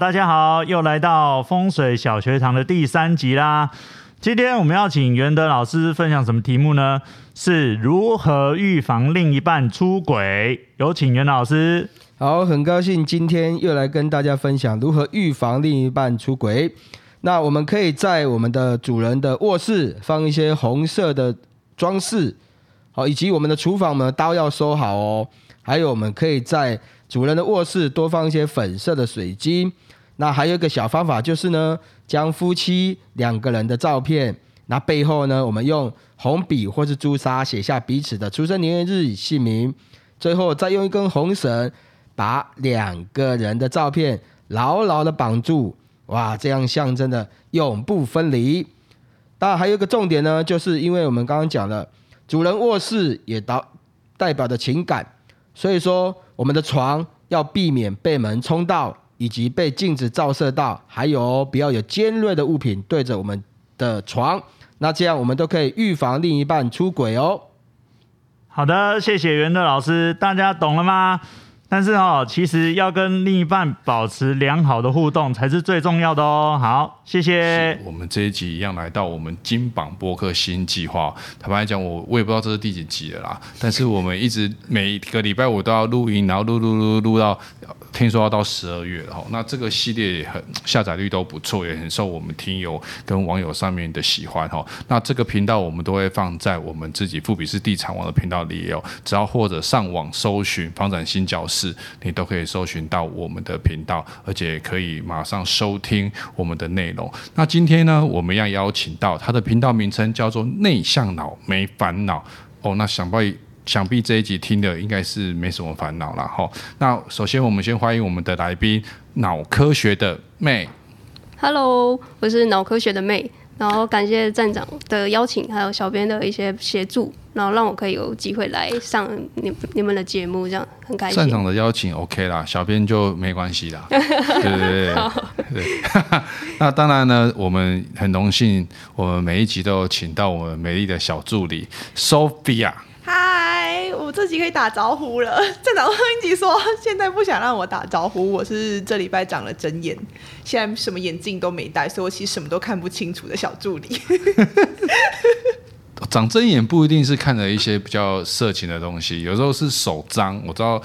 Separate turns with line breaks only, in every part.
大家好，又来到风水小学堂的第三集啦。今天我们要请袁德老师分享什么题目呢？是如何预防另一半出轨？有请袁老师。
好，很高兴今天又来跟大家分享如何预防另一半出轨。那我们可以在我们的主人的卧室放一些红色的装饰，好，以及我们的厨房，我们的刀要收好哦。还有，我们可以在主人的卧室多放一些粉色的水晶。那还有一个小方法就是呢，将夫妻两个人的照片，那背后呢，我们用红笔或是朱砂写下彼此的出生年月日、姓名，最后再用一根红绳。把两个人的照片牢牢的绑住，哇，这样象征的永不分离。当然，还有一个重点呢，就是因为我们刚刚讲了，主人卧室也代代表着情感，所以说我们的床要避免被门冲到，以及被镜子照射到，还有不要有尖锐的物品对着我们的床，那这样我们都可以预防另一半出轨哦。
好的，谢谢袁乐老师，大家懂了吗？但是哦，其实要跟另一半保持良好的互动才是最重要的哦。好，谢谢。
我们这一集一样来到我们金榜播客新计划。坦白来讲，我我也不知道这是第几集了啦。但是我们一直每个礼拜五都要录音，然后录录录录到。听说要到十二月了哈，那这个系列也很下载率都不错，也很受我们听友跟网友上面的喜欢哈。那这个频道我们都会放在我们自己富比斯地产网的频道里也有，只要或者上网搜寻房产新教室，你都可以搜寻到我们的频道，而且可以马上收听我们的内容。那今天呢，我们要邀请到他的频道名称叫做内向脑没烦恼哦，那想必。想必这一集听的应该是没什么烦恼了哈。那首先我们先欢迎我们的来宾，脑科学的 May。
Hello，我是脑科学的 May。然后感谢站长的邀请，还有小编的一些协助，然后让我可以有机会来上你你们的节目，这样很开心。
站长的邀请 OK 啦，小编就没关系啦。对对对对。那当然呢，我们很荣幸，我们每一集都有请到我们美丽的小助理 Sophia。
这集可以打招呼了。站长上一集说现在不想让我打招呼，我是这礼拜长了针眼，现在什么眼镜都没戴，所以我其实什么都看不清楚的小助理。
长针眼不一定是看了一些比较色情的东西，有时候是手脏。我知道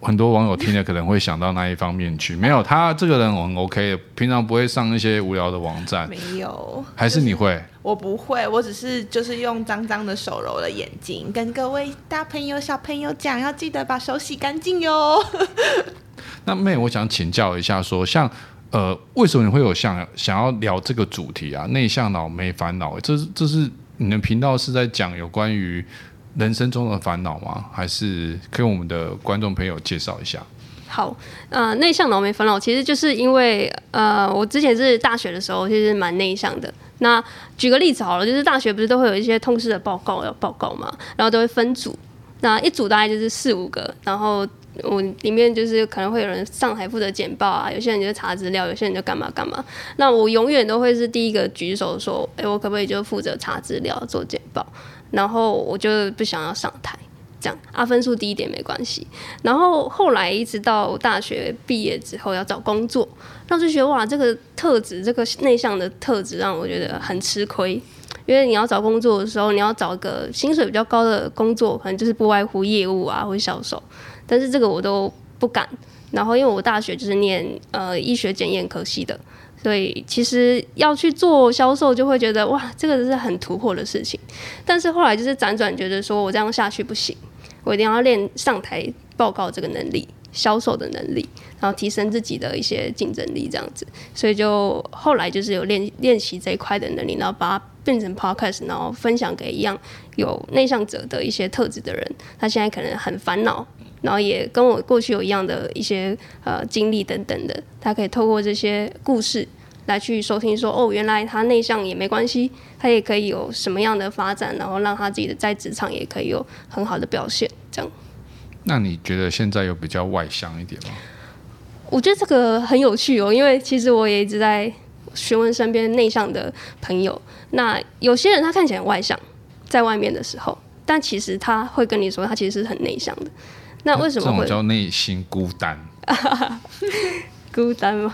很多网友听了可能会想到那一方面去。没有，他这个人我很 OK，平常不会上一些无聊的网站。
没有，
还是你会？
就是、我不会，我只是就是用脏脏的手揉了眼睛，跟各位大朋友小朋友讲，要记得把手洗干净哟。
那妹，我想请教一下说，说像呃，为什么你会有想想要聊这个主题啊？内向脑没烦恼，这是这是。你的频道是在讲有关于人生中的烦恼吗？还是跟我们的观众朋友介绍一下？
好，呃，内向脑没烦恼，其实就是因为呃，我之前是大学的时候其实蛮内向的。那举个例子好了，就是大学不是都会有一些通识的报告要报告嘛，然后都会分组，那一组大概就是四五个，然后。我里面就是可能会有人上台负责简报啊，有些人就查资料，有些人就干嘛干嘛。那我永远都会是第一个举手说，哎，我可不可以就负责查资料做简报？然后我就不想要上台，这样啊，分数低一点没关系。然后后来一直到大学毕业之后要找工作，那就觉得哇，这个特质，这个内向的特质让我觉得很吃亏，因为你要找工作的时候，你要找个薪水比较高的工作，可能就是不外乎业务啊或销售。但是这个我都不敢，然后因为我大学就是念呃医学检验科系的，所以其实要去做销售就会觉得哇，这个是很突破的事情。但是后来就是辗转觉得说我这样下去不行，我一定要练上台报告这个能力、销售的能力，然后提升自己的一些竞争力这样子。所以就后来就是有练练习这一块的能力，然后把它变成 podcast，然后分享给一样有内向者的一些特质的人，他现在可能很烦恼。然后也跟我过去有一样的一些呃经历等等的，他可以透过这些故事来去收听说，哦，原来他内向也没关系，他也可以有什么样的发展，然后让他自己的在职场也可以有很好的表现。这样。
那你觉得现在有比较外向一点吗？
我觉得这个很有趣哦，因为其实我也一直在询问身边内向的朋友，那有些人他看起来很外向，在外面的时候，但其实他会跟你说，他其实是很内向的。那为什么会？
这种叫内心孤单。
孤单吗？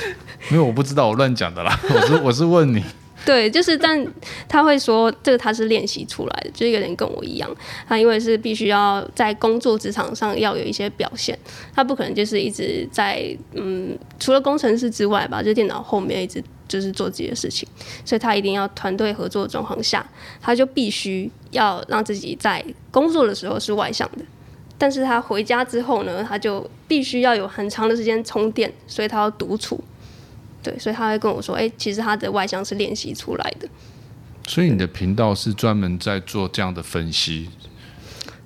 没有，我不知道，我乱讲的啦。我是我是问你。
对，就是，但他会说，这个他是练习出来的，就有点跟我一样。他因为是必须要在工作职场上要有一些表现，他不可能就是一直在嗯，除了工程师之外吧，就电脑后面一直就是做自己的事情，所以他一定要团队合作的状况下，他就必须要让自己在工作的时候是外向的，但是他回家之后呢，他就必须要有很长的时间充电，所以他要独处。对，所以他会跟我说：“哎，其实他的外向是练习出来的。”
所以你的频道是专门在做这样的分析？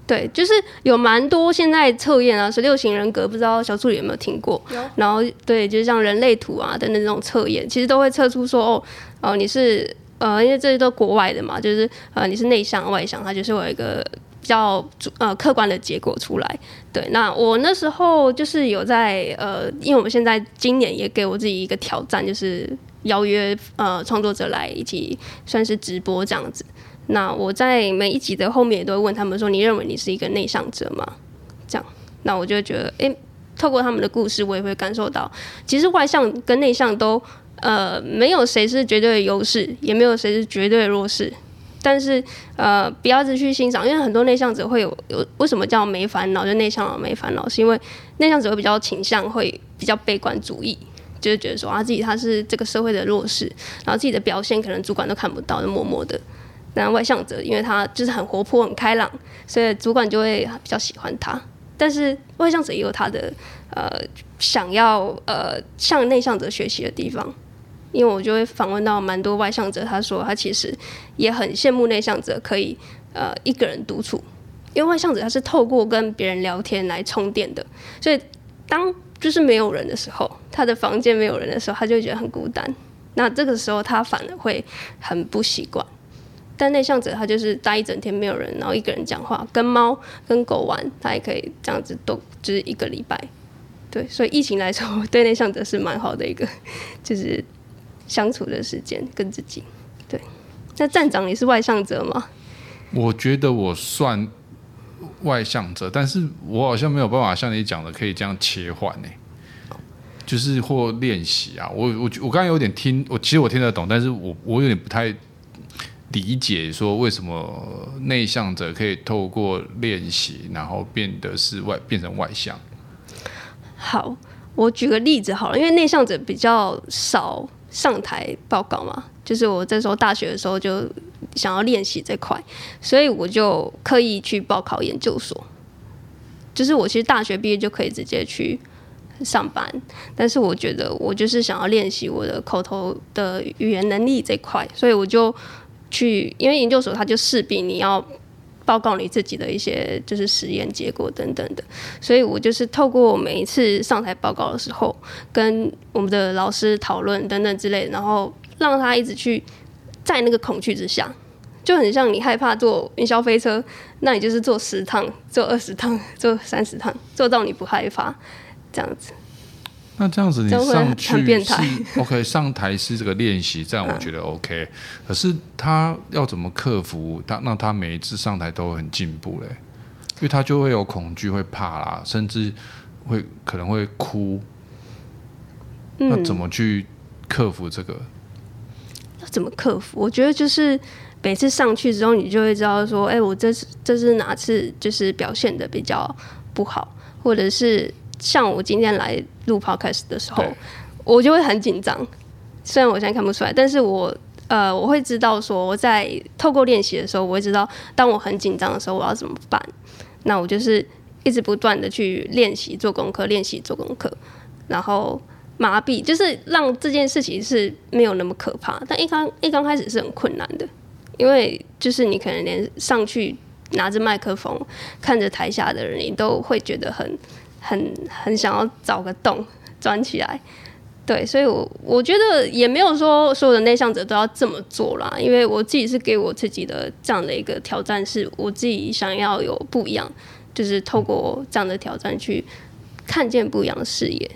对，就是有蛮多现在测验啊，十六型人格，不知道小助理有没有听过？有。然后对，就是像人类图啊等等这种测验，其实都会测出说：“哦，哦，你是呃，因为这些都国外的嘛，就是呃，你是内向外向，它就是有一个。”较呃客观的结果出来，对，那我那时候就是有在呃，因为我们现在今年也给我自己一个挑战，就是邀约呃创作者来一起算是直播这样子。那我在每一集的后面也都会问他们说：“你认为你是一个内向者吗？”这样，那我就觉得，诶，透过他们的故事，我也会感受到，其实外向跟内向都呃没有谁是绝对的优势，也没有谁是绝对的弱势。但是，呃，不要只去欣赏，因为很多内向者会有有为什么叫没烦恼？就内向没烦恼，是因为内向者会比较倾向会比较悲观主义，就是觉得说啊自己他是这个社会的弱势，然后自己的表现可能主管都看不到，就默默的。那外向者因为他就是很活泼、很开朗，所以主管就会比较喜欢他。但是外向者也有他的呃想要呃向内向者学习的地方。因为我就会访问到蛮多外向者，他说他其实也很羡慕内向者可以呃一个人独处，因为外向者他是透过跟别人聊天来充电的，所以当就是没有人的时候，他的房间没有人的时候，他就觉得很孤单。那这个时候他反而会很不习惯。但内向者他就是待一整天没有人，然后一个人讲话，跟猫跟狗玩，他也可以这样子都就是一个礼拜。对，所以疫情来说，对内向者是蛮好的一个，就是。相处的时间跟自己，对。那站长你是外向者吗？
我觉得我算外向者，但是我好像没有办法像你讲的可以这样切换呢。就是或练习啊，我我我刚才有点听，我其实我听得懂，但是我我有点不太理解，说为什么内向者可以透过练习，然后变得是外变成外向。
好，我举个例子好了，因为内向者比较少。上台报告嘛，就是我这时候大学的时候就想要练习这块，所以我就刻意去报考研究所。就是我其实大学毕业就可以直接去上班，但是我觉得我就是想要练习我的口头的语言能力这块，所以我就去，因为研究所它就势必你要。报告你自己的一些就是实验结果等等的，所以我就是透过每一次上台报告的时候，跟我们的老师讨论等等之类，然后让他一直去在那个恐惧之下，就很像你害怕坐云霄飞车，那你就是坐十趟、坐二十趟、坐三十趟，坐到你不害怕这样子。
那这样子你上去是 OK，上台是这个练习，这样我觉得 OK。嗯、可是他要怎么克服他，让他每一次上台都很进步嘞？因为他就会有恐惧，会怕啦，甚至会可能会哭。那怎么去克服这个？嗯、
要怎么克服？我觉得就是每次上去之后，你就会知道说，哎、欸，我这是这是哪次就是表现的比较不好，或者是。像我今天来录 podcast 的时候，我就会很紧张。虽然我现在看不出来，但是我呃，我会知道说，我在透过练习的时候，我会知道，当我很紧张的时候，我要怎么办。那我就是一直不断的去练习做功课，练习做功课，然后麻痹，就是让这件事情是没有那么可怕。但一刚一刚开始是很困难的，因为就是你可能连上去拿着麦克风，看着台下的人，你都会觉得很。很很想要找个洞钻起来，对，所以我我觉得也没有说所有的内向者都要这么做啦，因为我自己是给我自己的这样的一个挑战，是我自己想要有不一样，就是透过这样的挑战去看见不一样的视野。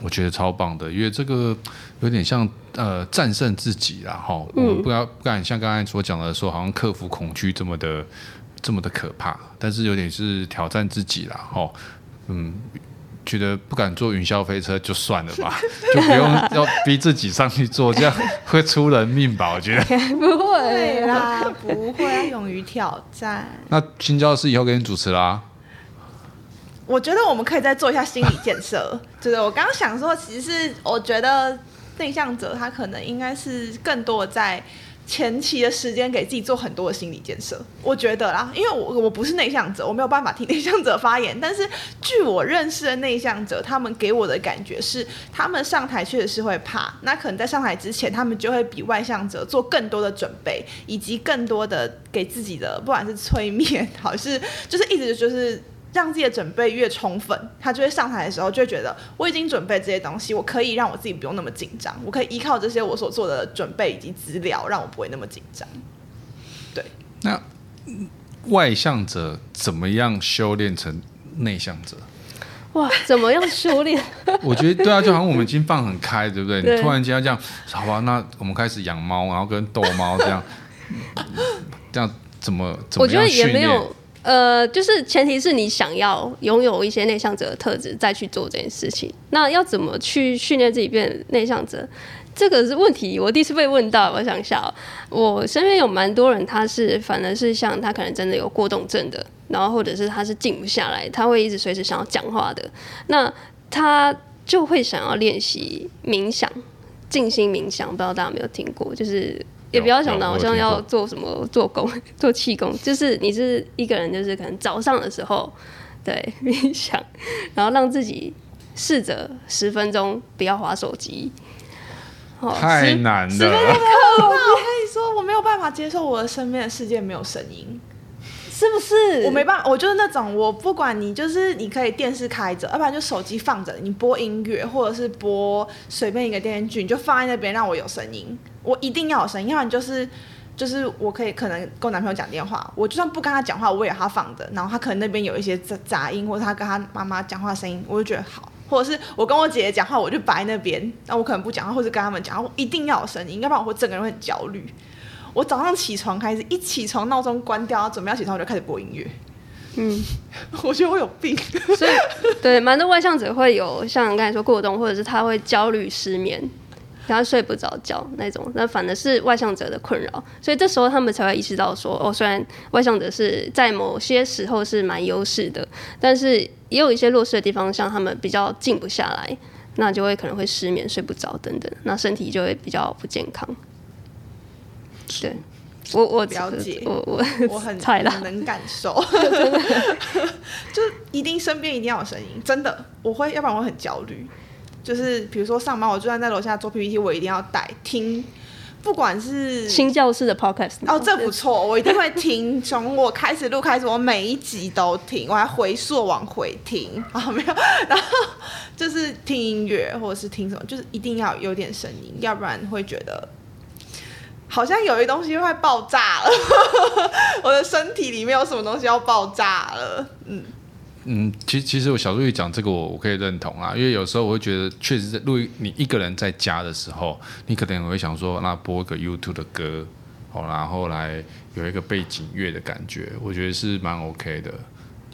我觉得超棒的，因为这个有点像呃战胜自己啦，哈，我们不要不敢像刚才所讲的说，好像克服恐惧这么的这么的可怕，但是有点是挑战自己啦，哈。嗯，觉得不敢坐云霄飞车就算了吧，就不用要逼自己上去坐，这样会出人命吧？我觉得
不会
啦，不会，要勇于挑战。
那新教室以后给你主持啦。
我觉得我们可以再做一下心理建设。就是我刚刚想说，其实是我觉得内向者他可能应该是更多的在。前期的时间给自己做很多的心理建设，我觉得啦，因为我我不是内向者，我没有办法替内向者发言。但是据我认识的内向者，他们给我的感觉是，他们上台确实是会怕，那可能在上台之前，他们就会比外向者做更多的准备，以及更多的给自己的，不管是催眠，还是就是一直就是。让自己的准备越充分，他就会上台的时候就会觉得我已经准备这些东西，我可以让我自己不用那么紧张，我可以依靠这些我所做的准备以及资料，让我不会那么紧张。对，
那外向者怎么样修炼成内向者？
哇，怎么样修炼？
我觉得对啊，就好像我们已经放很开，对不对？
对
你突然间要这样，好吧？那我们开始养猫，然后跟逗猫这样，这样怎么怎么样训练？
我觉得也没有。呃，就是前提是你想要拥有一些内向者的特质，再去做这件事情。那要怎么去训练自己变内向者？这个是问题。我第一次被问到，我想一下，我身边有蛮多人，他是反而是像他可能真的有过动症的，然后或者是他是静不下来，他会一直随时想要讲话的。那他就会想要练习冥想、静心冥想，不知道大家有没有听过？就是。也不要想到好像要做什么做工 做气功，就是你是一个人，就是可能早上的时候对冥想，然后让自己试着十分钟不要划手机。
太难了，
十分钟我跟你说，我没有办法接受我的身边的世界没有声音。
是不是？
我没办法，我就是那种，我不管你，就是你可以电视开着，要不然就手机放着，你播音乐或者是播随便一个电视剧，你就放在那边让我有声音，我一定要有声音，要不然就是就是我可以可能跟我男朋友讲电话，我就算不跟他讲话，我也要他放着，然后他可能那边有一些杂杂音，或者他跟他妈妈讲话声音，我就觉得好，或者是我跟我姐姐讲话，我就摆那边，那我可能不讲话，或者跟他们讲话，我一定要有声音，要不然我整个人会很焦虑。我早上起床开始，一起床闹钟关掉，准备要起床，我就开始播音乐。嗯，我觉得我有病。
所以，对，蛮多外向者会有像刚才说过动，或者是他会焦虑、失眠，然后睡不着觉那种。那反而是外向者的困扰，所以这时候他们才会意识到说，哦，虽然外向者是在某些时候是蛮优势的，但是也有一些弱势的地方，像他们比较静不下来，那就会可能会失眠、睡不着等等，那身体就会比较不健康。对，我我
了解，
我我
我很 很能 感受，就一定身边一定要有声音，真的，我会，要不然我会很焦虑。就是比如说上班，我就算在楼下做 PPT，我一定要带听，不管是
新教室的 Podcast，
哦，这不错，我一定会听，从我开始录开始，我每一集都听，我还回溯往回听，啊没有，然后就是听音乐或者是听什么，就是一定要有点声音，要不然会觉得。好像有一东西会爆炸了，我的身体里面有什么东西要爆炸了。嗯
嗯，其实其实我小助理讲这个我我可以认同啊，因为有时候我会觉得，确实在录你一个人在家的时候，你可能会想说，那播个 YouTube 的歌，好，然后来有一个背景乐的感觉，我觉得是蛮 OK 的，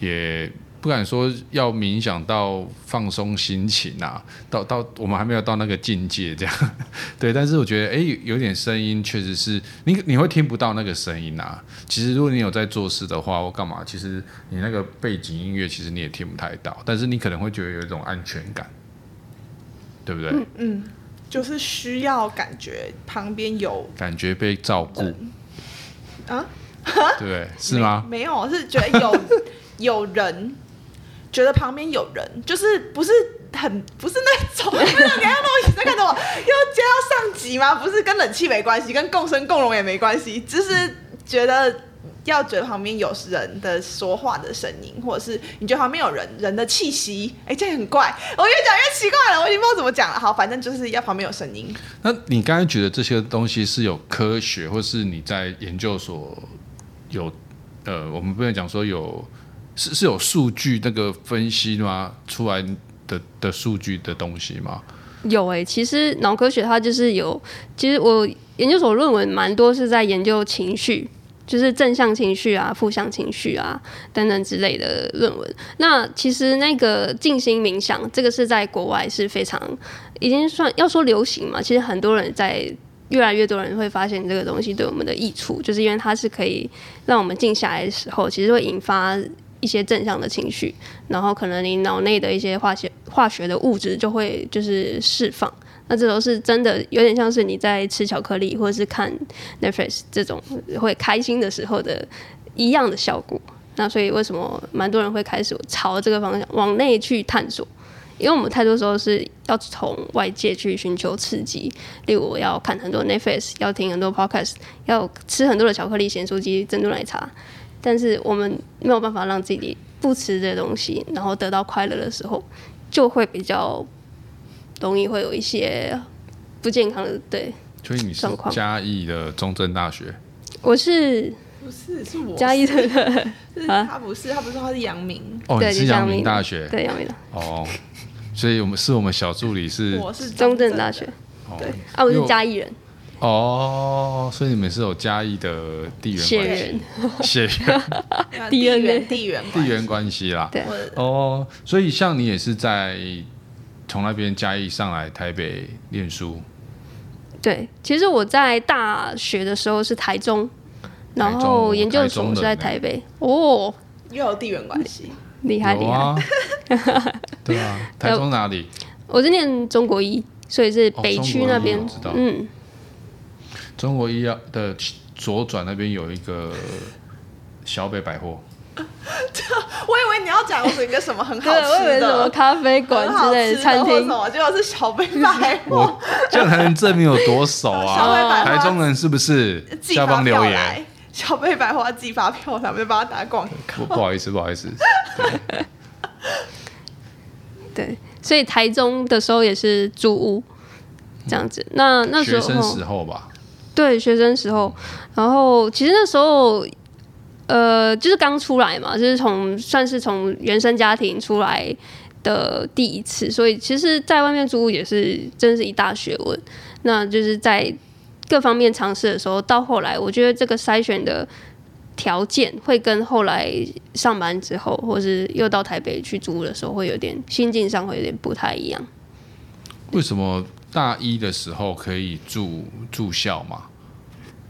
也。不敢说要冥想到放松心情啊，到到我们还没有到那个境界这样，对。但是我觉得，哎、欸，有点声音确实是你你会听不到那个声音啊。其实如果你有在做事的话，或干嘛，其实你那个背景音乐其实你也听不太到，但是你可能会觉得有一种安全感，对不对？
嗯，嗯，就是需要感觉旁边有
感觉被照顾
啊，
对？是吗？
没，没有，是觉得有 有人。觉得旁边有人，就是不是很不是那种，没有给他弄，你在看着我，又接到上级吗？不是跟冷气没关系，跟共生共荣也没关系，就是觉得要觉得旁边有人的说话的声音，或者是你觉得旁边有人人的气息，哎、欸，这样很怪，我越讲越奇怪了，我已经不知道怎么讲了。好，反正就是要旁边有声音。
那你刚才觉得这些东西是有科学，或是你在研究所有呃，我们不能讲说有。是是有数据那个分析吗？出来的的数据的东西吗？
有诶、其实脑科学它就是有，其实我研究所论文蛮多是在研究情绪，就是正向情绪啊、负向情绪啊等等之类的论文。那其实那个静心冥想，这个是在国外是非常已经算要说流行嘛。其实很多人在越来越多人会发现这个东西对我们的益处，就是因为它是可以让我们静下来的时候，其实会引发一些正向的情绪，然后可能你脑内的一些化学化学的物质就会就是释放。那这都是真的，有点像是你在吃巧克力或者是看 Netflix 这种会开心的时候的一样的效果。那所以为什么蛮多人会开始朝这个方向往内去探索？因为我们太多时候是要从外界去寻求刺激，例如我要看很多 Netflix，要听很多 Podcast，要吃很多的巧克力、咸酥鸡、珍珠奶茶，但是我们没有办法让自己不吃这些东西，然后得到快乐的时候，就会比较。容易会有一些不健康的对，
所以你是嘉义的中正大学？
我是
不是是。我
嘉义的？
是他不是，他不是说他是阳明。
哦，你是阳明大学。
对阳明。的
哦，所以我们是我们小助理是
我是
中正大学。对。啊，我是嘉义人
哦，所以你们是有嘉义的地缘
血缘。
血缘。
地缘。地缘
地缘关系。啦，
对。
哦，所以像你也是在。从那边嘉义上来台北念书，
对，其实我在大学的时候是台中，然后研究所是在台北。哦，
又有地缘关系，
厉害厉
害。对啊，台中哪里？
我是念中国医，所以是北区那边。嗯，
中国医药的左转那边有一个小北百货。
我以为你要讲一个什么很好吃的，
我以为什么咖啡馆之类的餐厅，
结果是小北百货。
这样才能证明有多熟啊！小北百货台中人是不是？下方留言。
小北百货寄发票，他们帮他打广告。
不好意思，不好意思。对，
对，所以台中的时候也是租屋这样子。那那时候
学生时候吧，
对，学生时候。然后其实那时候。呃，就是刚出来嘛，就是从算是从原生家庭出来的第一次，所以其实，在外面租屋也是真是一大学问。那就是在各方面尝试的时候，到后来，我觉得这个筛选的条件会跟后来上班之后，或是又到台北去租屋的时候，会有点心境上会有点不太一样。
为什么大一的时候可以住住校嘛？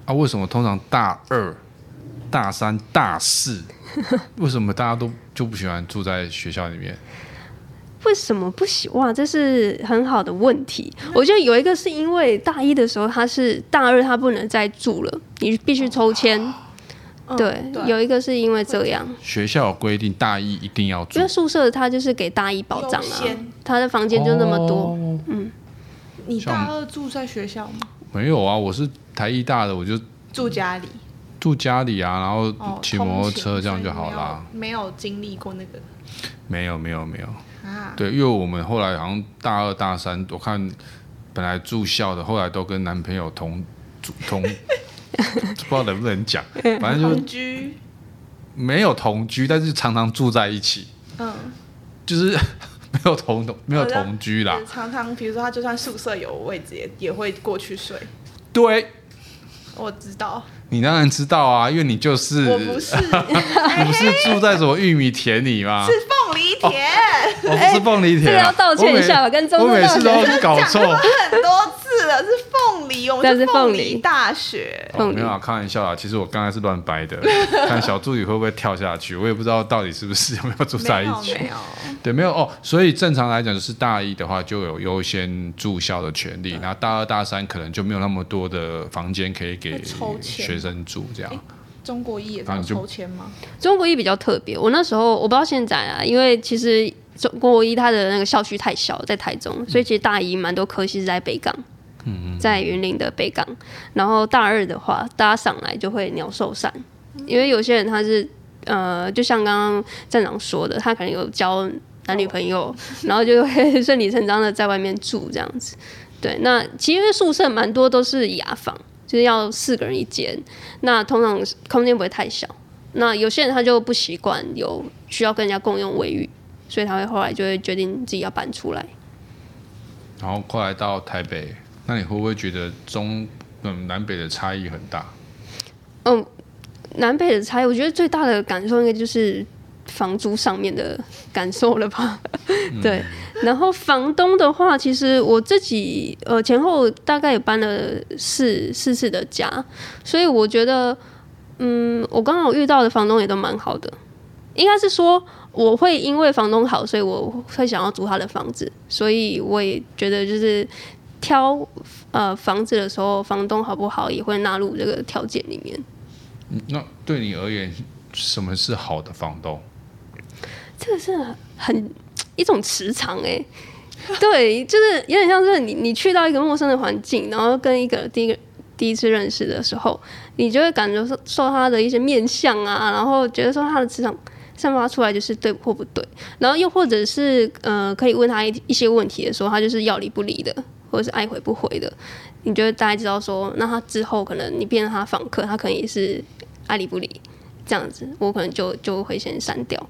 啊，为什么通常大二？大三、大四，为什么大家都就不喜欢住在学校里面？
为什么不喜欢？哇，这是很好的问题。我觉得有一个是因为大一的时候他是大二，他不能再住了，你必须抽签。哦、对，对，有一个是因为这样。
学校有规定大一一定要住，
因为宿舍他就是给大一保障啊，他的房间就那么多。哦、嗯，
你大二住在学校吗？
没有啊，我是台艺大的，我就
住家里。
住家里啊，然后骑摩托车这样就好了。
没有经历过那个。
没有没有没有。啊。对，因为我们后来好像大二大三，我看本来住校的，后来都跟男朋友同住同，不知道能不能讲，反正就同居。没有同居，但是常常住在一起。嗯。就是没有同同没有同居啦。
常常比如说他就算宿舍有位置，也也会过去睡。
对。
我知道。
你当然知道啊，因为你就是
我不是，
你不是住在什么玉米田里吗？
是凤梨田，
我不是凤梨田，
这要道歉一下，我跟中正
我每次都搞错
很多次了，是凤梨，我们是凤梨大学。
没有啊，开玩笑啊，其实我刚才是乱掰的，看小助理会不会跳下去，我也不知道到底是不是有没有住在一起，没有，对，没有哦。所以正常来讲，就是大一的话就有优先住校的权利，然后大二大三可能就没有那么多的房间可以给学生。住这样，
中国一也在抽签吗？
中国一比较特别，我那时候我不知道现在啊，因为其实中国一它的那个校区太小，在台中，所以其实大一蛮多科系是在北港，嗯，在云林的北港。然后大二的话，搭上来就会鸟兽散，因为有些人他是呃，就像刚刚站长说的，他可能有交男女朋友，然后就会顺理成章的在外面住这样子。对，那其实宿舍蛮多都是雅房。就是要四个人一间，那通常空间不会太小。那有些人他就不习惯有需要跟人家共用卫浴，所以他会后来就会决定自己要搬出来。
然后后来到台北，那你会不会觉得中嗯南北的差异很大？
嗯，南北的差异，我觉得最大的感受应该就是房租上面的感受了吧？对。然后房东的话，其实我自己呃前后大概也搬了四四次的家，所以我觉得，嗯，我刚好遇到的房东也都蛮好的。应该是说，我会因为房东好，所以我会想要租他的房子。所以我也觉得，就是挑呃房子的时候，房东好不好也会纳入这个条件里面。
那对你而言，什么是好的房东？
这个是很 一种磁场哎、欸，对，就是有点像是你你去到一个陌生的环境，然后跟一个第一个第一次认识的时候，你就会感觉受受他的一些面相啊，然后觉得说他的磁场散发出来就是对或不对，然后又或者是呃可以问他一一些问题的时候，他就是要理不理的，或者是爱回不回的，你就会大概知道说，那他之后可能你变成他访客，他可能也是爱理不理这样子，我可能就就会先删掉。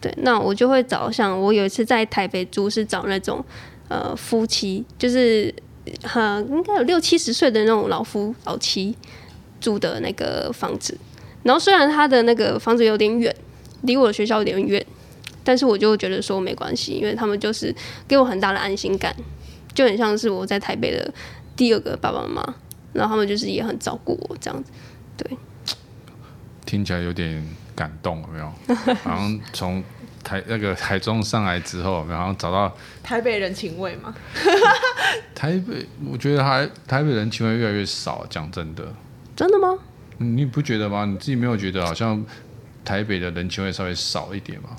对，那我就会找像我有一次在台北租是找那种呃夫妻，就是呃应该有六七十岁的那种老夫老妻住的那个房子。然后虽然他的那个房子有点远，离我的学校有点远，但是我就觉得说没关系，因为他们就是给我很大的安心感，就很像是我在台北的第二个爸爸妈妈。然后他们就是也很照顾我这样子，对。
听起来有点。感动有没有？好像从台那个台中上来之后，然后找到
台北人情味嘛。
台北，我觉得还台北人情味越来越少。讲真的，
真的吗？
你不觉得吗？你自己没有觉得好像台北的人情味稍微少一点吗？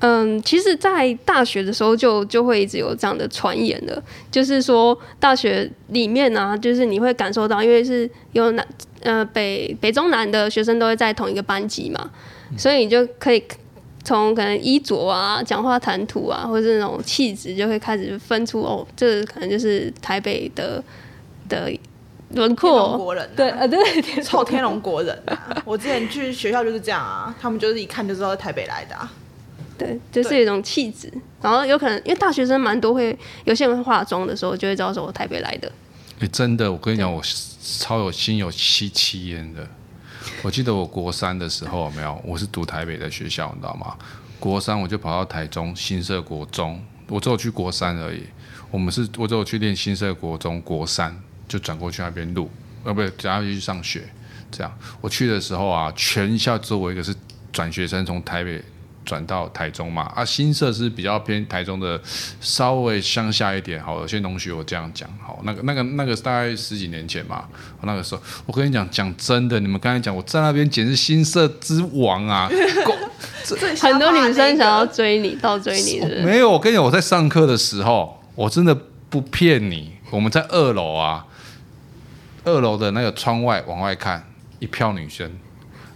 嗯，其实，在大学的时候就就会一直有这样的传言的，就是说大学里面呢、啊，就是你会感受到，因为是有南呃北北中南的学生都会在同一个班级嘛。所以你就可以从可能衣着啊、讲话谈吐啊，或者是那种气质，就会开始分出哦，这个可能就是台北的的轮廓。
国人、啊，
对啊，对，
臭天龙国人、啊。我之前去学校就是这样啊，他们就是一看就知道是台北来的、啊。
对，就是一种气质。然后有可能因为大学生蛮多会，有些人会化妆的时候就会知道说我台北来的。
哎、欸，真的，我跟你讲，我超有心有戚戚焉的。我记得我国三的时候没有？我是读台北的学校，你知道吗？国三我就跑到台中新社国中，我只有去国三而已。我们是，我只有去练新社国中国三，就转过去那边录，呃，不对，转过去上学。这样，我去的时候啊，全校只有我一个是转学生，从台北。转到台中嘛，啊，新社是比较偏台中的，稍微乡下一点。好，有些同学我这样讲，好，那个那个那个大概十几年前嘛，那个时候我跟你讲，讲真的，你们刚才讲我在那边简直新社之王啊，
很多女生想要追你，倒追你是是？
没有，我跟你讲，我在上课的时候，我真的不骗你，我们在二楼啊，二楼的那个窗外往外看，一票女生。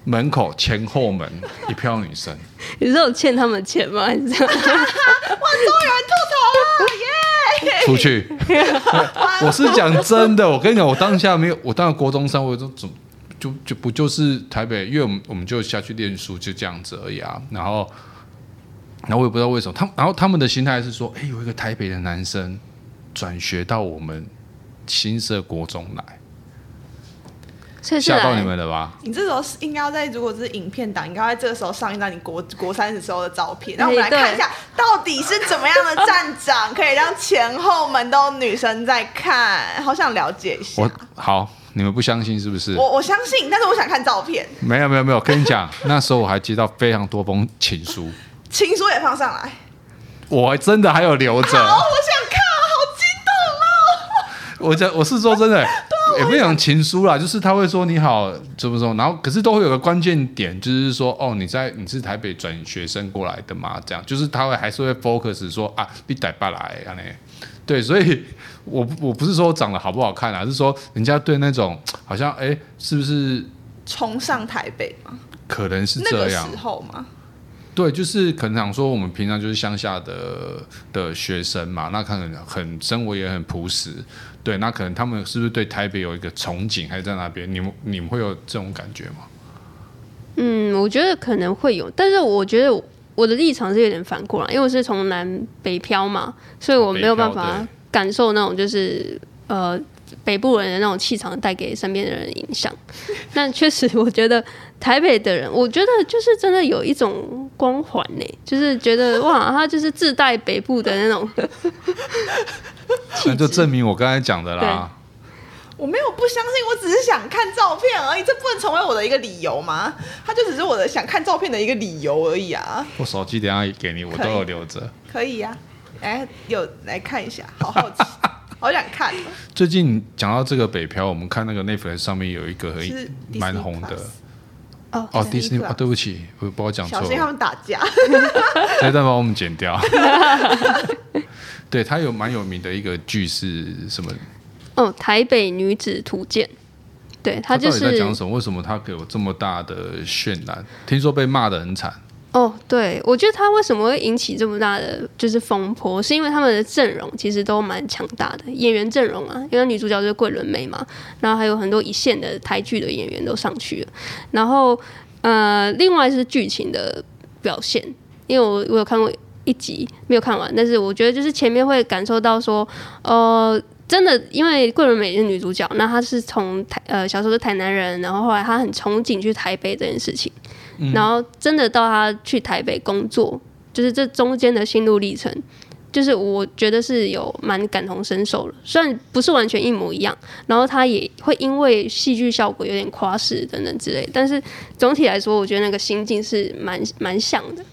门口前后门一票女生，
你是有欠他们钱吗？还是这样？
哇，终于有人吐槽了耶
出去，我是讲真的，我跟你讲，我当下没有，我当了国中生，我就怎就就不就是台北，因为我们我们就下去念书，就这样子而已啊。然后，然后我也不知道为什么，他然后他们的心态是说，哎，有一个台北的男生转学到我们新社国中来。吓到你们了吧？
你这时候是应该要在，如果是影片档，应该在这个时候上一张你国国三的时候的照片，让我们来看一下到底是怎么样的站长可以让前后门都女生在看，好想了解一下。
我好，你们不相信是不是？
我我相信，但是我想看照片。
没有没有没有，跟你讲，那时候我还接到非常多封情书，
情书也放上来，
我真的还有留着。
好，我想看，好激动哦！
我这我是说真的。也不讲情书啦，就是他会说你好，怎么怎么？然后可是都会有个关键点，就是说哦，你在你是台北转学生过来的嘛？这样就是他会还是会 focus 说啊，你带爸来啊？对，所以我我不是说长得好不好看啊，是说人家对那种好像哎，是不是
崇尚台北吗？
可能是这样。
那个时候吗？
对，就是可能想说我们平常就是乡下的的学生嘛，那可能很生活也很朴实。对，那可能他们是不是对台北有一个憧憬，还是在那边？你们你们会有这种感觉吗？
嗯，我觉得可能会有，但是我觉得我的立场是有点反过来，因为我是从南北漂嘛，所以我没有办法感受那种就是呃北部人的那种气场带给身边的人影响。但确实，我觉得台北的人，我觉得就是真的有一种光环呢，就是觉得哇，他就是自带北部的那种。
那就证明我刚才讲的啦。
我没有不相信，我只是想看照片而已，这不能成为我的一个理由吗？他就只是我的想看照片的一个理由而已啊。
我手机等下给你，我都有留着。
可以呀，哎，有来看一下，好好奇，好想看。
最近讲到这个北漂，我们看那个 Netflix 上面有一个很蛮红的。
哦
哦，迪士尼啊，对不起，我不我讲错。
小心他们打架。
这段把我们剪掉。对，他有蛮有名的一个剧是什么？
哦，台北女子图鉴，对他就是
他到底在讲什么？为什么他给我这么大的渲染？听说被骂的很惨。
哦，对，我觉得他为什么会引起这么大的就是风波，是因为他们的阵容其实都蛮强大的，演员阵容啊，因为女主角就是桂纶镁嘛，然后还有很多一线的台剧的演员都上去了，然后呃，另外是剧情的表现，因为我我有看过一集没有看完，但是我觉得就是前面会感受到说，呃。真的，因为桂纶镁是女主角，那她是从台呃小时候是台南人，然后后来她很憧憬去台北这件事情，嗯、然后真的到他去台北工作，就是这中间的心路历程，就是我觉得是有蛮感同身受的，虽然不是完全一模一样，然后他也会因为戏剧效果有点夸饰等等之类，但是总体来说，我觉得那个心境是蛮蛮像的。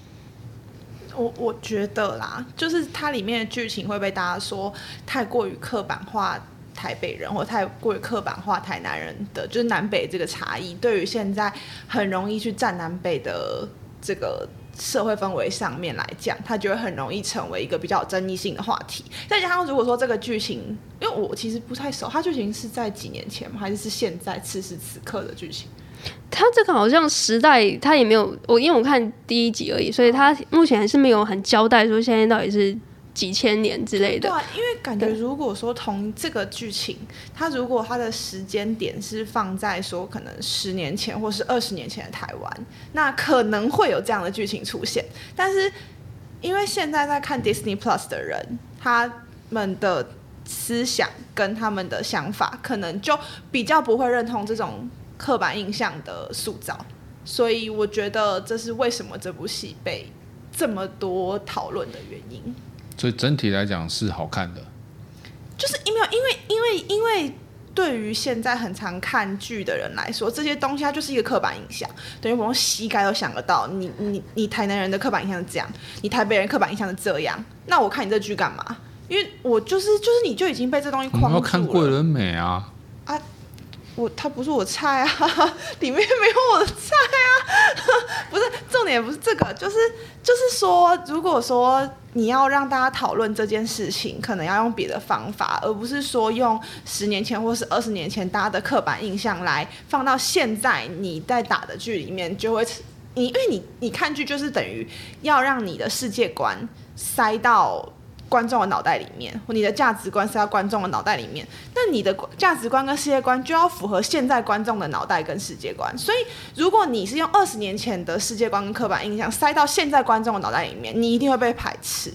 我我觉得啦，就是它里面的剧情会被大家说太过于刻板化台北人，或太过于刻板化台南人的，就是南北这个差异，对于现在很容易去站南北的这个社会氛围上面来讲，它就会很容易成为一个比较有争议性的话题。再加上如果说这个剧情，因为我其实不太熟，它剧情是在几年前吗？还是是现在此时此刻的剧情？
他这个好像时代，他也没有我，因为我看第一集而已，所以他目前还是没有很交代说现在到底是几千年之类的。
对啊，因为感觉如果说同这个剧情，它如果它的时间点是放在说可能十年前或是二十年前的台湾，那可能会有这样的剧情出现。但是因为现在在看 Disney Plus 的人，他们的思想跟他们的想法，可能就比较不会认同这种。刻板印象的塑造，所以我觉得这是为什么这部戏被这么多讨论的原因。
所以整体来讲是好看的，
就是因为因为因为因为对于现在很常看剧的人来说，这些东西它就是一个刻板印象，等于我用膝盖都想得到。你你你台南人的刻板印象是这样，你台北人刻板印象是这样，那我看你这剧干嘛？因为我就是就是你就已经被这东西框住了。
看桂纶镁啊
啊！我他不是我菜啊，里面没有我的菜啊，不是重点，不是这个，就是就是说，如果说你要让大家讨论这件事情，可能要用别的方法，而不是说用十年前或是二十年前大家的刻板印象来放到现在你在打的剧里面，就会你因为你你看剧就是等于要让你的世界观塞到。观众的脑袋里面，或你的价值观是在观众的脑袋里面，那你的价值观跟世界观就要符合现在观众的脑袋跟世界观。所以，如果你是用二十年前的世界观跟刻板印象塞到现在观众的脑袋里面，你一定会被排斥。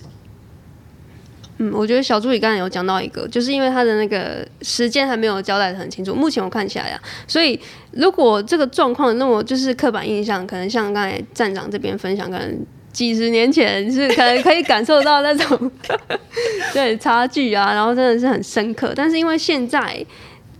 嗯，我觉得小助理刚才有讲到一个，就是因为他的那个时间还没有交代得很清楚。目前我看起来呀，所以如果这个状况那么就是刻板印象，可能像刚才站长这边分享，可能。几十年前是可能可以感受到那种对差距啊，然后真的是很深刻。但是因为现在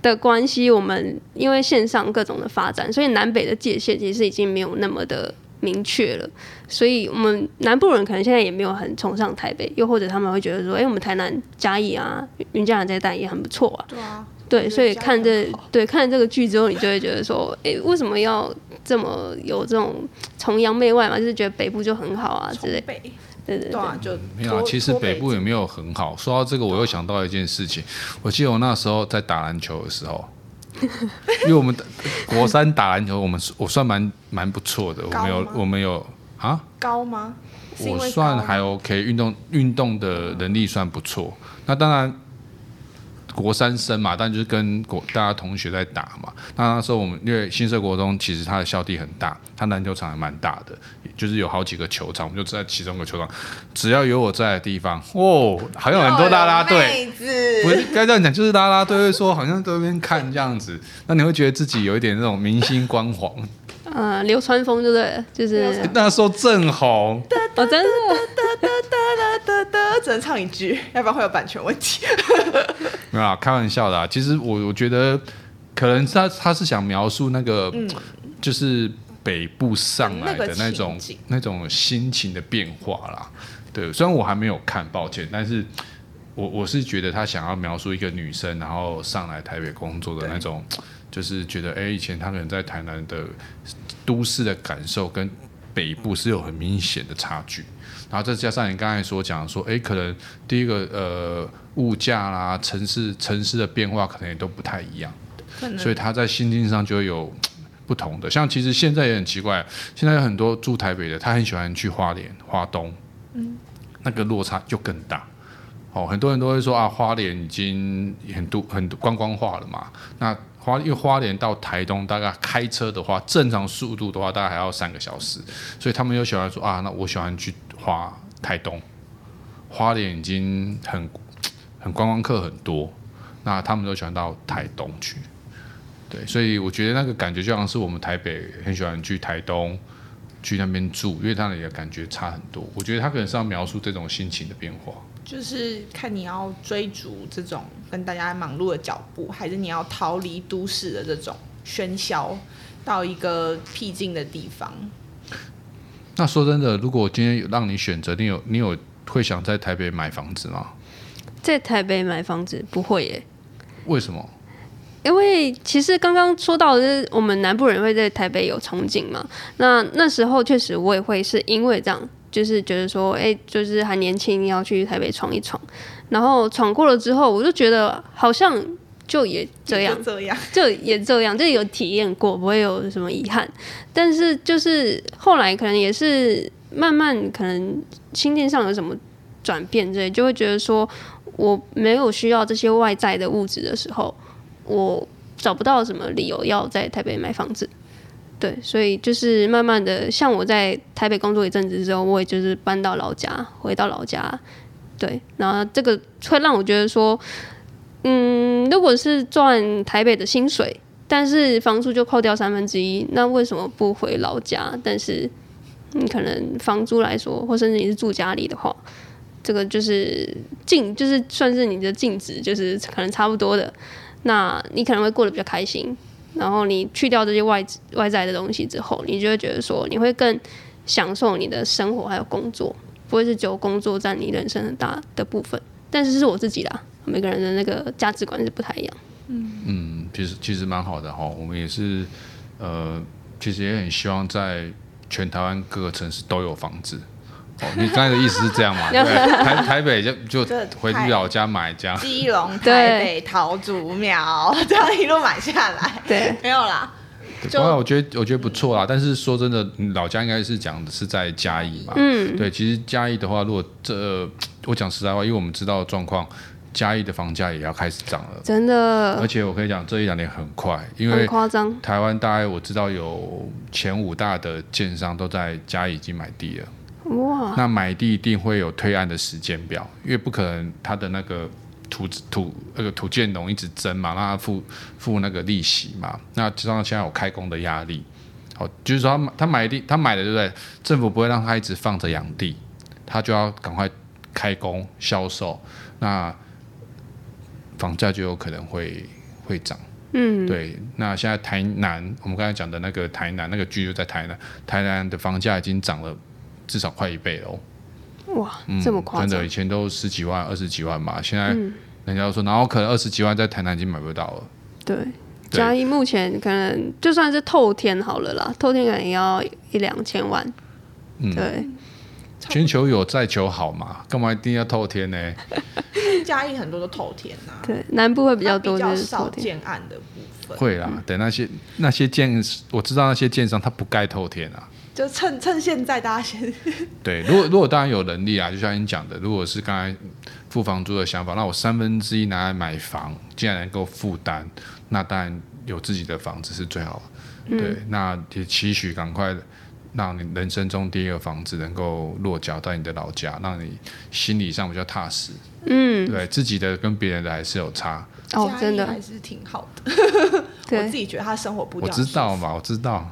的关系，我们因为线上各种的发展，所以南北的界限其实已经没有那么的明确了。所以我们南部人可能现在也没有很崇尚台北，又或者他们会觉得说，哎、我们台南嘉义啊、云嘉南这一带也很不错啊。
对啊。
对，所以看这对看这个剧之后，你就会觉得说，哎，为什么要这么有这种崇洋媚外嘛？就是觉得北部就很好啊之类。
北
对对对，
就
没有啊。其实北部也没有很好。说到这个，我又想到一件事情。我记得我那时候在打篮球的时候，因为我们国三打篮球，我们我算蛮蛮不错的。我们有我们有啊？
高吗？
我算还 OK，运动运动的能力算不错。那当然。国三生嘛，但就是跟国大家同学在打嘛。那那时候我们因为新社国中其实它的校地很大，它篮球场还蛮大的，就是有好几个球场，我们就在其中一个球场。只要有我在的地方，哦，好像很多啦啦队，不是该这样讲，就是啦啦队会说好像在那边看这样子，那你会觉得自己有一点那种明星光环。
呃，流川枫对不对？就是
那时候正红，
哦，真的，
只能唱一句，要不然会有版权问题。
没有啊，开玩笑的啊。其实我我觉得，可能他他是想描述那个，嗯、就是北部上来的那种那，那种心情的变化啦。对，虽然我还没有看，抱歉，但是我我是觉得他想要描述一个女生，然后上来台北工作的那种。就是觉得，哎、欸，以前他可能在台南的都市的感受跟北部是有很明显的差距，然后再加上你刚才所讲说，哎、欸，可能第一个呃物价啦，城市城市的变化可能也都不太一样，所以他在心境上就会有不同的。像其实现在也很奇怪，现在有很多住台北的，他很喜欢去花莲、花东，嗯，那个落差就更大。哦，很多人都会说啊，花莲已经很多很多观光化了嘛，那。花因为花莲到台东大概开车的话，正常速度的话大概还要三个小时，所以他们又喜欢说啊，那我喜欢去花台东，花莲已经很很观光客很多，那他们都喜欢到台东去，对，所以我觉得那个感觉就像是我们台北很喜欢去台东去那边住，因为他们的感觉差很多。我觉得他可能是要描述这种心情的变化。
就是看你要追逐这种跟大家忙碌的脚步，还是你要逃离都市的这种喧嚣，到一个僻静的地方。
那说真的，如果我今天有让你选择，你有你有会想在台北买房子吗？
在台北买房子不会耶。
为什么？
因为其实刚刚说到的是我们南部人会在台北有憧憬嘛。那那时候确实我也会是因为这样。就是觉得说，哎、欸，就是还年轻，要去台北闯一闯。然后闯过了之后，我就觉得好像就也这样，
这样
就也这样，就有体验过，不会有什么遗憾。但是就是后来可能也是慢慢，可能心境上有什么转变之类，就会觉得说，我没有需要这些外在的物质的时候，我找不到什么理由要在台北买房子。对，所以就是慢慢的，像我在台北工作一阵子之后，我也就是搬到老家，回到老家。对，然后这个会让我觉得说，嗯，如果是赚台北的薪水，但是房租就扣掉三分之一，那为什么不回老家？但是你可能房租来说，或甚至你是住家里的话，这个就是净，就是算是你的净值，就是可能差不多的，那你可能会过得比较开心。然后你去掉这些外外在的东西之后，你就会觉得说，你会更享受你的生活还有工作，不会是只有工作占你人生很大的部分。但是是我自己啦，每个人的那个价值观是不太一样。
嗯嗯，其实其实蛮好的哈，我们也是呃，其实也很希望在全台湾各个城市都有房子。哦，你刚才的意思是这样嘛？对，台台北就就回去老家买这样。
基隆、台北、桃竹苗，这样一路买下来。对，没有啦。
对，后来我觉得我觉得不错啦。但是说真的，老家应该是讲的是在嘉义嘛。嗯。对，其实嘉义的话，如果这我讲实在话，因为我们知道的状况，嘉义的房价也要开始涨了。
真的。
而且我可以讲，这一两年很快，因为夸张。台湾大概我知道有前五大的建商都在嘉义已经买地了。哇，那买地一定会有推案的时间表，因为不可能他的那个土土那个土建农一直增嘛，让他付付那个利息嘛。那加上现在有开工的压力，好，就是说他买他买地他买的对不对？政府不会让他一直放着养地，他就要赶快开工销售，那房价就有可能会会涨。嗯，对。那现在台南，我们刚才讲的那个台南那个剧就在台南，台南的房价已经涨了。至少快一倍了，
哇，这么夸张！
真的，以前都十几万、二十几万嘛，现在人家都说，然后可能二十几万在台南已经买不到了。
对，嘉义目前可能就算是透天好了啦，透天可能也要一两千万。嗯，对。
全球有在求好嘛？干嘛一定要透天呢？
嘉义很多都透天呐。
对，南部会比较多，
就是少建案的部分。
会啦，等那些那些建，我知道那些建商他不盖透天啊。
就趁趁现在大家先
对，如果如果当然有能力啊，就像你讲的，如果是刚才付房租的想法，那我三分之一拿来买房，既然能够负担，那当然有自己的房子是最好的。对，嗯、那也期许赶快让你人生中第一个房子能够落脚在你的老家，让你心理上比较踏实。嗯，对自己的跟别人的还是有差。
哦，真的
还是挺好的。我自己觉得他生活步调，
我知道嘛，我知道。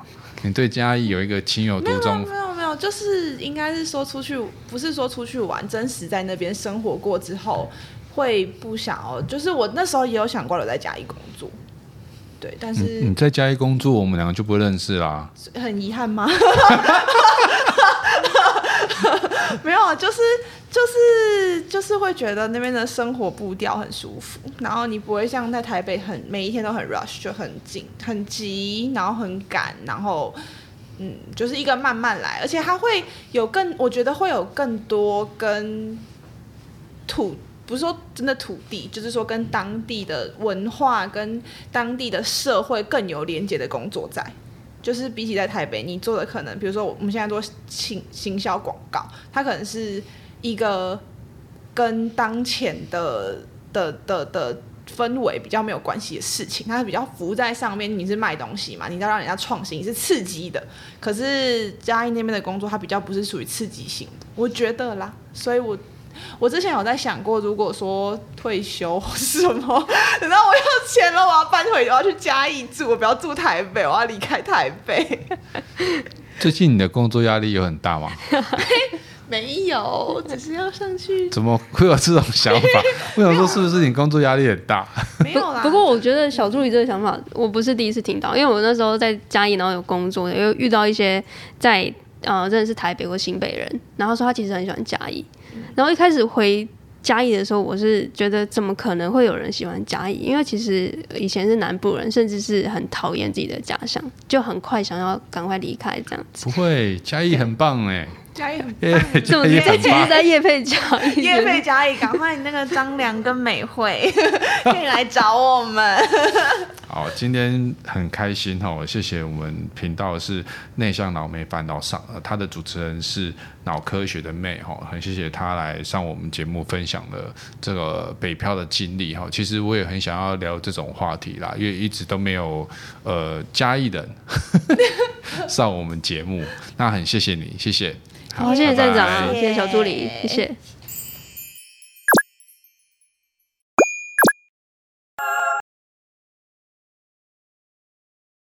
你对嘉义有一个情有独钟？
没有没有，就是应该是说出去，不是说出去玩，真实在那边生活过之后，会不想哦。就是我那时候也有想过留在嘉义工作，对，但是
你在嘉义工作，我们两个就不认识啦。
很遗憾吗？没有，就是就是就是会觉得那边的生活步调很舒服，然后你不会像在台北很每一天都很 rush，就很紧很急，然后很赶，然后嗯，就是一个慢慢来，而且它会有更，我觉得会有更多跟土，不是说真的土地，就是说跟当地的文化跟当地的社会更有连接的工作在。就是比起在台北，你做的可能，比如说我们现在做行行销广告，它可能是一个跟当前的的的的氛围比较没有关系的事情，它是比较浮在上面。你是卖东西嘛，你要让人家创新，你是刺激的。可是嘉义那边的工作，它比较不是属于刺激性的，我觉得啦，所以我。我之前有在想过，如果说退休什么，等到我有钱了，我要搬回，我要去嘉义住，我不要住台北，我要离开台北。
最近你的工作压力有很大吗？
没有，只是要上去。
怎么会有这种想法？我想说，是不是你工作压力很大？
没有啦。
不过我觉得小助理这个想法，我不是第一次听到，因为我那时候在嘉义，然后有工作，又遇到一些在呃，真的是台北或新北人，然后说他其实很喜欢嘉义。然后一开始回嘉义的时候，我是觉得怎么可能会有人喜欢嘉义？因为其实以前是南部人，甚至是很讨厌自己的家乡，就很快想要赶快离开这样子。
不会，嘉义很棒哎。
嘉义很 棒，
怎么这其实在业配嘉义？
业配嘉义，赶快你那个张良跟美惠 可以来找我们。
好，今天很开心哈，谢谢我们频道是内向脑没烦恼上，他的主持人是脑科学的妹哈，很谢谢他来上我们节目分享了这个北漂的经历哈。其实我也很想要聊这种话题啦，因为一直都没有呃嘉义人上我们节目，那很谢谢你，谢谢。
好，谢谢站长，谢谢小助理，谢谢。